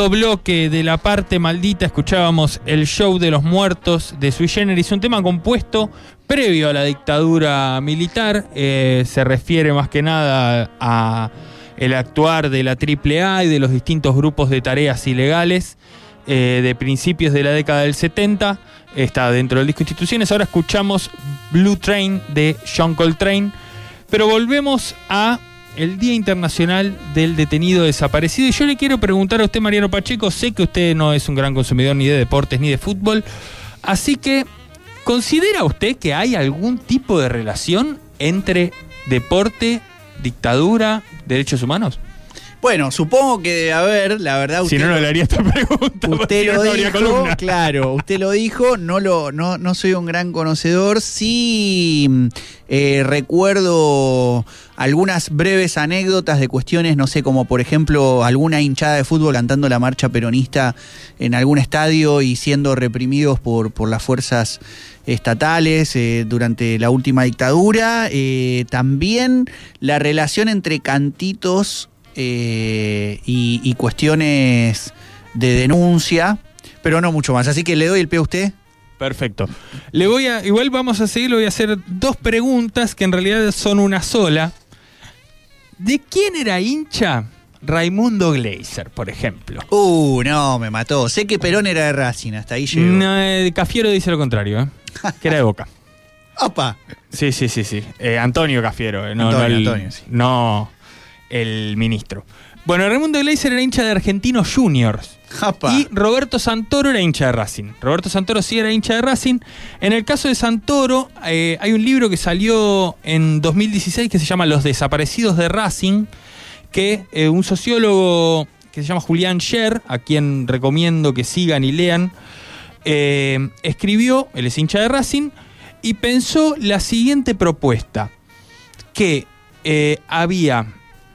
Segundo bloque de la parte maldita, escuchábamos el show de los muertos de Sui Generis, un tema compuesto previo a la dictadura militar, eh, se refiere más que nada a el actuar de la AAA y de los distintos grupos de tareas ilegales eh, de principios de la década del 70, está dentro del disco Instituciones, ahora escuchamos Blue Train de John Coltrane, pero volvemos a el Día Internacional del Detenido Desaparecido. Y yo le quiero preguntar a usted, Mariano Pacheco, sé que usted no es un gran consumidor ni de deportes ni de fútbol, así que, ¿considera usted que hay algún tipo de relación entre deporte, dictadura, derechos humanos? Bueno, supongo que debe haber, la verdad. si no, no le haría esta pregunta. Usted lo dijo, claro, usted lo dijo, no, lo, no, no soy un gran conocedor. Sí eh, recuerdo algunas breves anécdotas de cuestiones, no sé, como por ejemplo alguna hinchada de fútbol cantando la marcha peronista en algún estadio y siendo reprimidos por, por las fuerzas estatales eh, durante la última dictadura. Eh, también la relación entre cantitos eh, y, cuestiones de denuncia, pero no mucho más. Así que le doy el pie a usted. Perfecto. Le voy a, igual vamos a seguir, le voy a hacer dos preguntas que en realidad son una sola. ¿De quién era hincha Raimundo Gleiser, por ejemplo? Uh, no, me mató. Sé que Perón era de Racing, hasta ahí llegó. No, eh, Cafiero dice lo contrario, ¿eh? que era de Boca. ¡Opa! Sí, sí, sí, sí. Antonio Cafiero. No, Antonio, Antonio, sí. no el ministro. Bueno, Raimundo Gleiser era hincha de Argentinos Juniors. Y Roberto Santoro era hincha de Racing. Roberto Santoro sí era hincha de Racing. En el caso de Santoro, eh, hay un libro que salió en 2016 que se llama Los desaparecidos de Racing, que eh, un sociólogo que se llama Julián Scher, a quien recomiendo que sigan y lean, eh, escribió, él es hincha de Racing, y pensó la siguiente propuesta, que había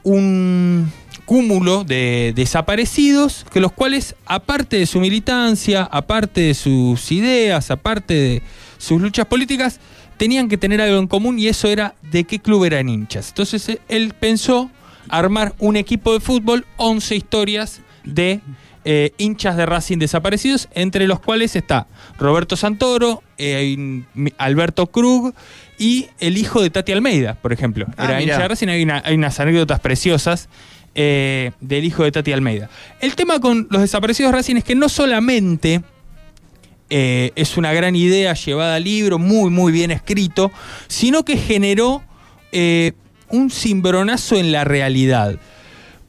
un cúmulo de desaparecidos, que los cuales, aparte de su militancia, aparte de sus ideas, aparte de sus luchas políticas, tenían que tener algo en común y eso era de qué club eran hinchas. Entonces eh, él pensó armar un equipo de fútbol, 11 historias de eh, hinchas de Racing desaparecidos, entre los cuales está Roberto Santoro, eh, Alberto Krug y el hijo de Tati Almeida, por ejemplo. Ah, Era hincha de Racing, hay, unas anécdotas preciosas eh, del hijo de Tati Almeida. El tema con los desaparecidos de Racing es que no solamente es una gran idea llevada al libro, muy, muy bien escrito, sino que generó un cimbronazo en la realidad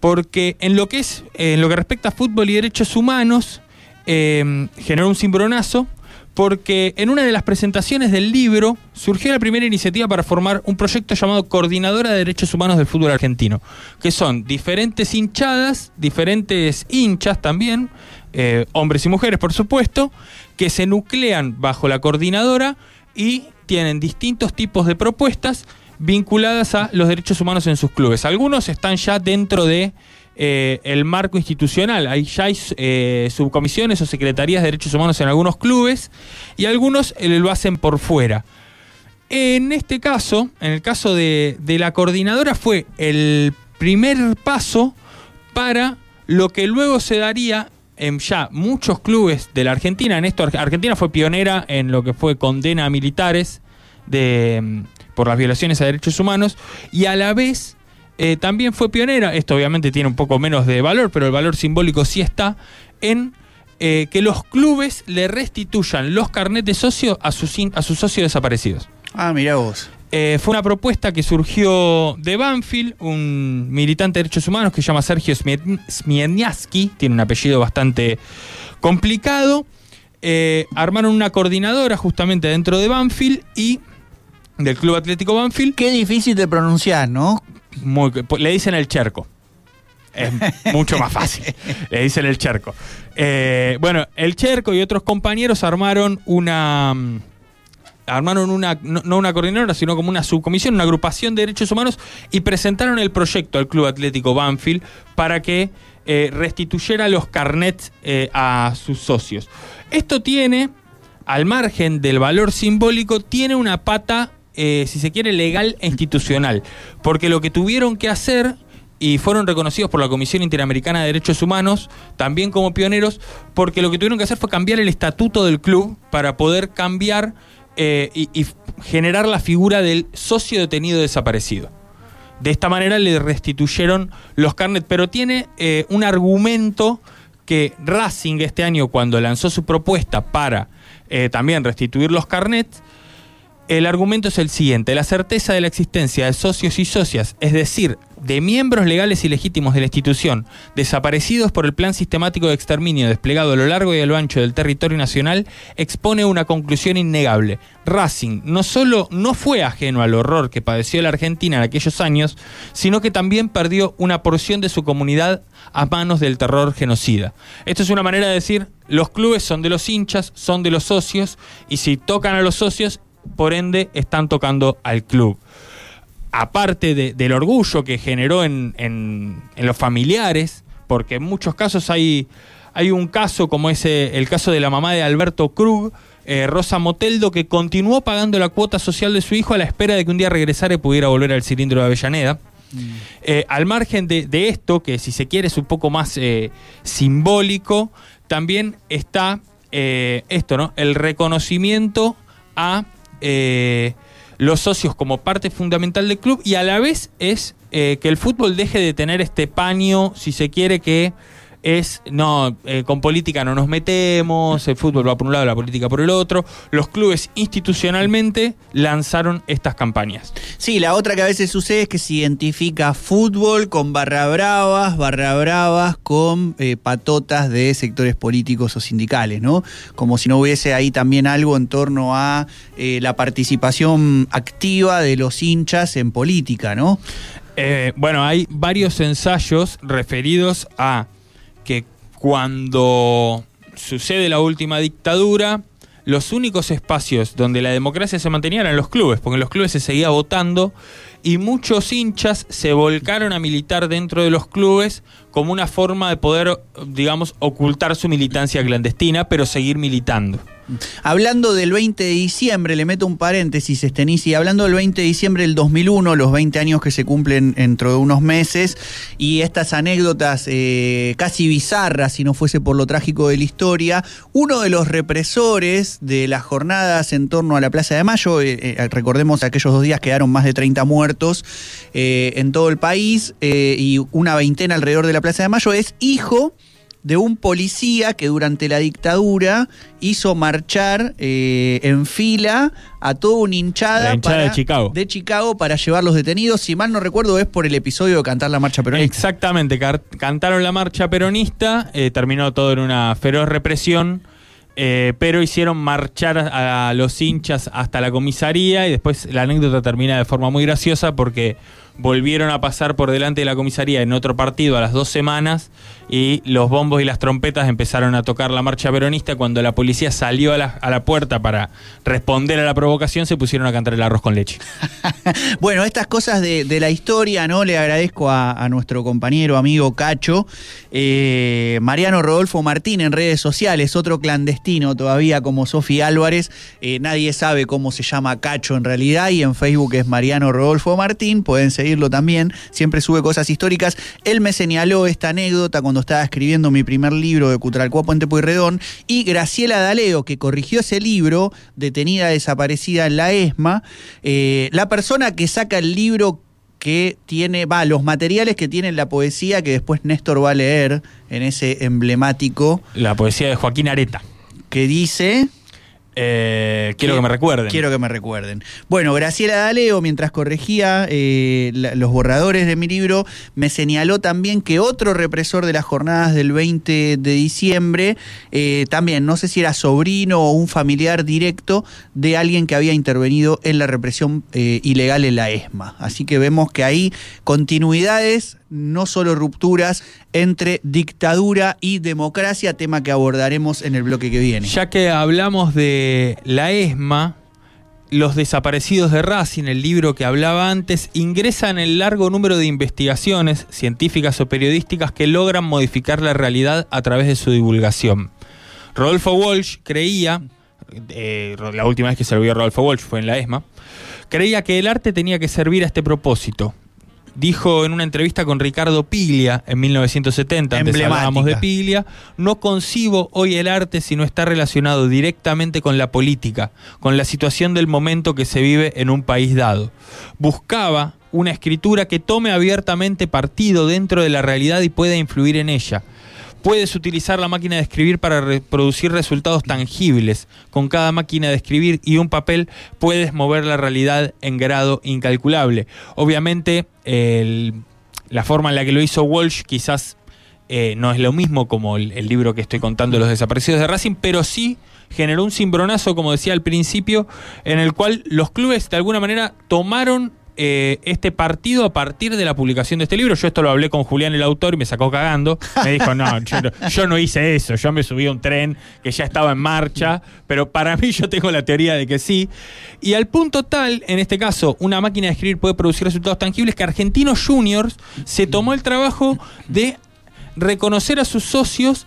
porque en lo que es, en lo que respecta a fútbol y derechos humanos, em, generó un cimbronazo, porque en una de las presentaciones del libro surgió la primera iniciativa para formar un proyecto llamado Coordinadora de Derechos Humanos del Fútbol Argentino, que son diferentes hinchadas, diferentes hinchas también, eh, hombres y mujeres por supuesto, que se nuclean bajo la coordinadora y tienen distintos tipos de propuestas vinculadas a los derechos humanos en sus clubes. Algunos están ya dentro de eh, el marco institucional. Hay ya hay eh, subcomisiones o secretarías de derechos humanos en algunos clubes y algunos eh, lo hacen por fuera. En este caso, en el caso de, de la coordinadora, fue el primer paso para lo que luego se daría en ya muchos clubes de la Argentina. En esto, Argentina fue pionera en lo que fue condena a militares de por las violaciones a derechos humanos y a la vez eh, también fue pionera, esto obviamente tiene un poco menos de valor, pero el valor simbólico sí está, en eh, que los clubes le restituyan los carnets de socio a sus, a sus socios desaparecidos. Ah, mira vos. Eh, fue una propuesta que surgió de Banfield, un militante de derechos humanos que se llama Sergio Smieniaski, tiene un apellido bastante complicado. armaron una coordinadora justamente dentro de Banfield y del Club Atlético Banfield. Qué difícil de pronunciar, ¿no? le dicen el Cherco. Es mucho más fácil. Le dicen el Cherco. Eh, bueno, el Cherco y otros compañeros armaron una. Mm, armaron una, no, una coordinadora, sino como una subcomisión, una agrupación de derechos humanos y presentaron el proyecto al Club Atlético Banfield para que eh, restituyera los carnets eh, a sus socios. Esto tiene, al margen del valor simbólico, tiene una pata eh, si se quiere, legal e institucional. Porque lo que tuvieron que hacer y fueron reconocidos por la Comisión Interamericana de Derechos Humanos, también como pioneros, porque lo que tuvieron que hacer fue cambiar el estatuto del club para poder cambiar eh, y, generar la figura del socio detenido desaparecido. De esta manera le restituyeron los carnets, pero tiene eh, un argumento que Racing este año, cuando lanzó su propuesta para también restituir los carnets, el argumento es el siguiente, la certeza de la existencia de socios y socias, es decir, de miembros legales y legítimos de la institución, desaparecidos por el plan sistemático de exterminio desplegado a lo largo y a lo ancho del territorio nacional, expone una conclusión innegable. Racing no solo no fue ajeno al horror que padeció la Argentina en aquellos años, sino que también perdió una porción de su comunidad a manos del terror genocida. Esto es una manera de decir, los clubes son de los hinchas, son de los socios, y si tocan a los socios, por ende están tocando al club. Aparte del orgullo que generó en, los familiares, porque en muchos casos hay, hay un caso como ese, el caso de la mamá de Alberto Krug, eh, Rosa Moteldo, que continuó pagando la cuota social de su hijo a la espera de que un día regresara y pudiera volver al cilindro de Avellaneda. Mm. Eh, al margen de, esto, que si se quiere es un poco más eh, simbólico, también está esto, ¿no? El reconocimiento a eh, los socios como parte fundamental del club y a la vez es eh, que el fútbol deje de tener este paño, si se quiere, que es, no, eh, con política no nos metemos, el fútbol va por un lado, la política por el otro. Los clubes institucionalmente lanzaron estas campañas. Sí, la otra que a veces sucede es que se identifica fútbol con barra bravas, barra bravas con eh, patotas de sectores políticos o sindicales, ¿no? Como si no hubiese ahí también algo en torno a eh, la participación activa de los hinchas en política, ¿no? bueno, hay varios ensayos referidos a que cuando sucede la última dictadura, los únicos espacios donde la democracia se mantenía eran los clubes, porque en los clubes se seguía votando y muchos hinchas se volcaron a militar dentro de los clubes como una forma de poder, digamos, ocultar su militancia clandestina, pero seguir militando. Hablando del 20 de diciembre, le meto un paréntesis, Estenici, hablando del 20 de diciembre del 2001, los 20 años que se cumplen dentro de unos meses, y estas anécdotas eh, casi bizarras, si no fuese por lo trágico de la historia, uno de los represores de las jornadas en torno a la Plaza de Mayo, eh, eh, recordemos aquellos dos días quedaron más de 30 muertos en todo el país y una veintena alrededor de la Plaza de Mayo, es hijo de un policía que durante la dictadura hizo marchar eh, en fila a toda una hinchada, de, Chicago. de Chicago para llevar los detenidos. Si mal no recuerdo, es por el episodio de cantar la marcha peronista. Exactamente, cantaron la marcha peronista, eh, terminó todo en una feroz represión. Eh, pero hicieron marchar a los hinchas hasta la comisaría y después la anécdota termina de forma muy graciosa porque volvieron a pasar por delante de la comisaría en otro partido a las dos semanas y los bombos y las trompetas empezaron a tocar la marcha peronista. Cuando la policía salió a la, puerta para responder a la provocación, se pusieron a cantar el arroz con leche. bueno, estas cosas de, la historia, ¿no? Le agradezco a, nuestro compañero, amigo Cacho, eh, Mariano Rodolfo Martín en redes sociales, otro clandestino todavía como Sofía Álvarez. Eh, nadie sabe cómo se llama Cacho en realidad y en Facebook es Mariano Rodolfo Martín. Pueden seguir también, siempre sube cosas históricas. Él me señaló esta anécdota cuando estaba escribiendo mi primer libro de Cutralcó Puente Puyredón y Graciela Daleo, que corrigió ese libro, detenida desaparecida en la ESMA, eh, la persona que saca el libro que tiene, va, los materiales que tiene la poesía que después Néstor va a leer en ese emblemático. La poesía de Joaquín Areta. Que dice... Eh, quiero que me recuerden. Quiero que me recuerden. Bueno, Graciela Daleo, mientras corregía eh, los borradores de mi libro, me señaló también que otro represor de las jornadas del 20 de diciembre, eh, también, no sé si era sobrino o un familiar directo de alguien que había intervenido en la represión ilegal en la ESMA. Así que vemos que hay continuidades no solo rupturas entre dictadura y democracia, tema que abordaremos en el bloque que viene. Ya que hablamos de la ESMA, los desaparecidos de Racing, el libro que hablaba antes, ingresan el largo número de investigaciones científicas o periodísticas que logran modificar la realidad a través de su divulgación. Rodolfo Walsh creía, eh, la última vez que se lo Rodolfo Walsh fue en la ESMA, creía que el arte tenía que servir a este propósito, dijo en una entrevista con Ricardo Piglia en 1970, antes hablábamos de Piglia, no concibo hoy el arte si no está relacionado directamente con la política, con la situación del momento que se vive en un país dado. Buscaba una escritura que tome abiertamente partido dentro de la realidad y pueda influir en ella Puedes utilizar la máquina de escribir para reproducir resultados tangibles. Con cada máquina de escribir y un papel puedes mover la realidad en grado incalculable. Obviamente, la forma en la que lo hizo Walsh quizás eh, no es lo mismo como el, el, libro que estoy contando, Los desaparecidos de Racing, pero sí generó un cimbronazo, como decía al principio, en el cual los clubes de alguna manera tomaron eh, este partido a partir de la publicación de este libro. Yo esto lo hablé con Julián, el autor, y me sacó cagando. Me dijo, no, yo, no hice eso, yo me subí a un tren que ya estaba en marcha, pero para mí yo tengo la teoría de que sí. Y al punto tal, en este caso, una máquina de escribir puede producir resultados tangibles, que Argentinos Juniors se tomó el trabajo de reconocer a sus socios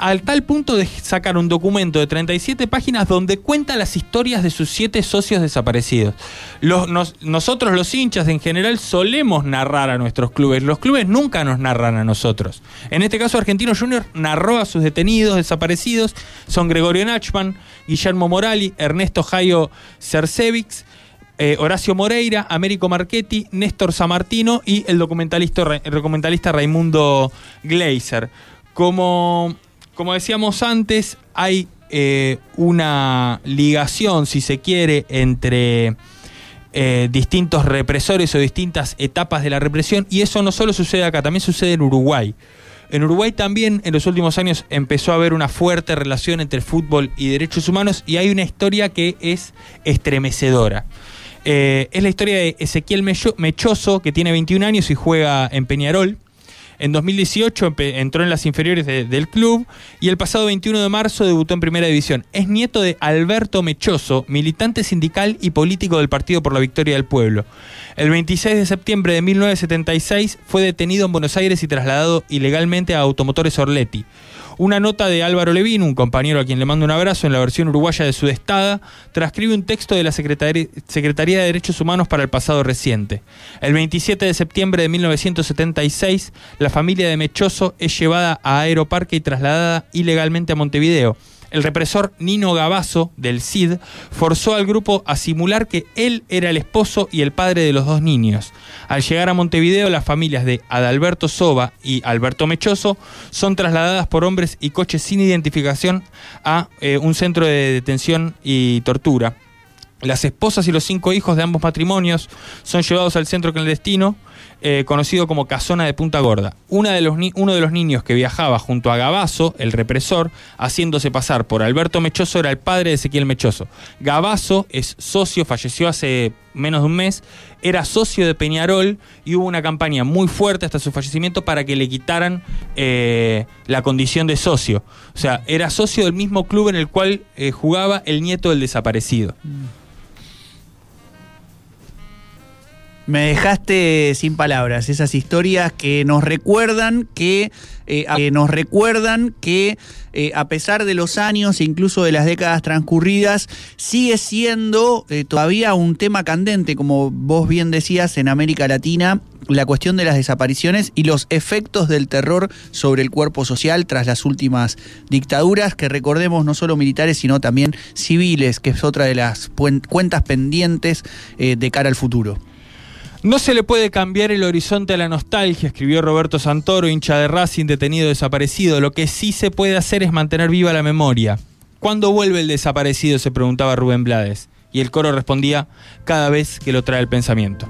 al tal punto de sacar un documento de 37 páginas donde cuenta las historias de sus siete socios desaparecidos. nosotros los hinchas en general solemos narrar a nuestros clubes, los clubes nunca nos narran a nosotros. En este caso Argentino Junior narró a sus detenidos desaparecidos, son Gregorio Nachman, Guillermo Morali, Ernesto Jairo Cercevics, eh, Horacio Moreira, Américo Marchetti, Néstor Samartino y el documentalista, el documentalista Raimundo Gleiser. Como como decíamos antes, hay eh, una ligación, si se quiere, entre eh, distintos represores o distintas etapas de la represión, y eso no solo sucede acá, también sucede en Uruguay. En Uruguay también en los últimos años empezó a haber una fuerte relación entre fútbol y derechos humanos y hay una historia que es estremecedora. Eh, es la historia de Ezequiel Mechoso, que tiene 21 años y juega en Peñarol. En 2018 entró en las inferiores del club y el pasado 21 de marzo debutó en Primera División. Es nieto de Alberto Mechoso, militante sindical y político del Partido por la Victoria del Pueblo. El 26 de septiembre de 1976 fue detenido en Buenos Aires y trasladado ilegalmente a Automotores Orletti. Una nota de Álvaro Levín, un compañero a quien le mando un abrazo en la versión uruguaya de Sudestada, transcribe un texto de la Secretaría de Derechos Humanos para el pasado reciente. El 27 de septiembre de 1976, la familia de Mechoso es llevada a Aeroparque y trasladada ilegalmente a Montevideo el represor Nino Gabazo, del CID, forzó al grupo a simular que él era el esposo y el padre de los dos niños. Al llegar a Montevideo, las familias de Adalberto Soba y Alberto Mechoso son trasladadas por hombres y coches sin identificación a eh, un centro de detención y tortura. Las esposas y los cinco hijos de ambos matrimonios son llevados al centro clandestino eh, conocido como Casona de Punta Gorda. De los uno de los niños que viajaba junto a Gabazo, el represor, haciéndose pasar por Alberto Mechoso, era el padre de Ezequiel Mechoso. Gabazo es socio, falleció hace menos de un mes, era socio de Peñarol y hubo una campaña muy fuerte hasta su fallecimiento para que le quitaran eh, la condición de socio. O sea, era socio del mismo club en el cual eh, jugaba el nieto del desaparecido. Mm. Me dejaste sin palabras esas historias que nos recuerdan que, eh, nos recuerdan que eh, a pesar de los años e incluso de las décadas transcurridas, sigue siendo eh, todavía un tema candente, como vos bien decías, en América Latina, la cuestión de las desapariciones y los efectos del terror sobre el cuerpo social tras las últimas dictaduras, que recordemos no solo militares, sino también civiles, que es otra de las cuentas pendientes de cara al futuro. No se le puede cambiar el horizonte a la nostalgia, escribió Roberto Santoro, hincha de Racing, detenido desaparecido. Lo que sí se puede hacer es mantener viva la memoria. ¿Cuándo vuelve el desaparecido? se preguntaba Rubén Blades. Y el coro respondía, cada vez que lo trae el pensamiento.